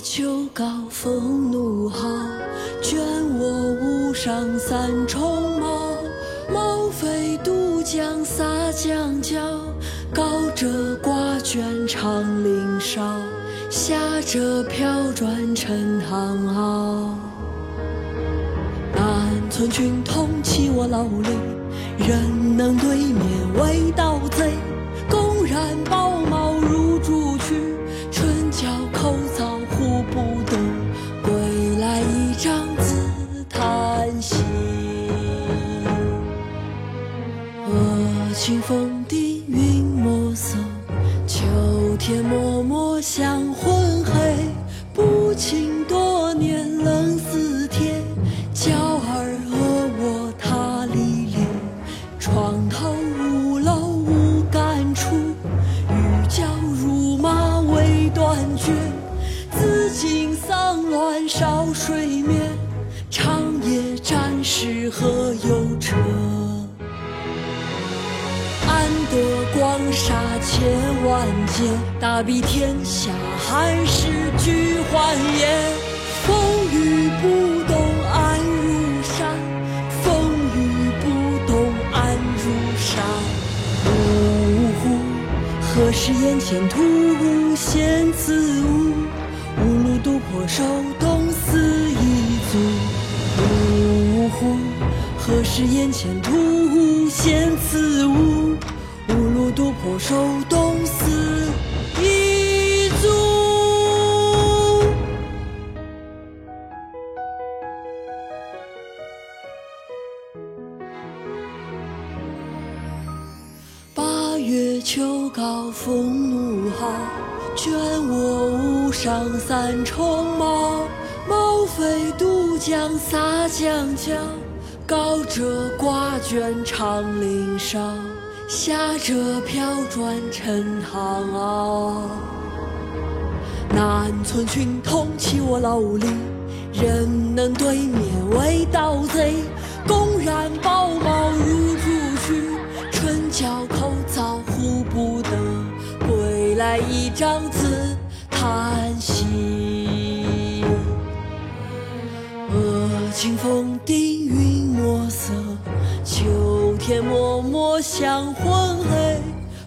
秋高风怒号，卷我巫上三重帽。毛飞渡江洒江郊，高者挂卷长林梢，下者飘转沉塘坳。南村军统起我。老里，人能对面为盗贼，公然抱茅入竹去，清风低云墨色，秋天默默向昏黑，不请多年冷似铁，娇儿恶我他历练，床头屋楼无干处，欲教如马未断绝，紫荆丧乱少水面，长夜战士何忧杀千万劫，大庇天下寒士俱欢颜。风雨不动安如山，风雨不动安如山。呜呼！何时眼前突兀现此物？无路渡破手，冻死一族。呜呼！何时眼前突兀现此物？无路渡破手，冻死一族。八月秋高风怒号，卷我巫上三重帽。毛飞渡江洒江郊，高者挂卷长林梢，下者飘转沉塘坳。南村军统起我老里，人能对面为盗贼，公然抱茅入竹去，唇角口燥呼不得，归来一张自叹息。恶清风低云墨色，秋天脉脉香昏黑，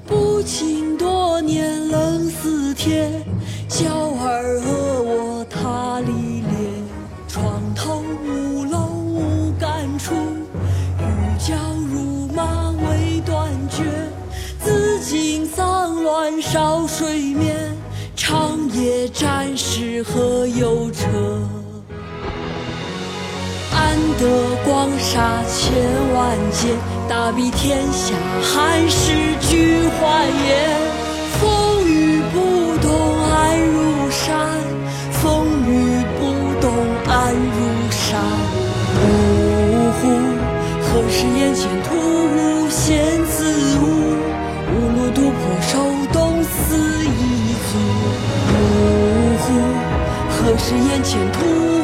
不请多年冷似铁，娇儿恶我他历练，床头屋楼无干处，欲教如马未断绝，紫荆丧乱少水面，长夜战士何忧彻？杀千万劫，大庇天下寒士俱欢颜。风雨不动安如山，风雨不动安如山。呜呼，何时眼前突兀现自悟？无路独破受冻死一足。呜呼，何时眼前突兀？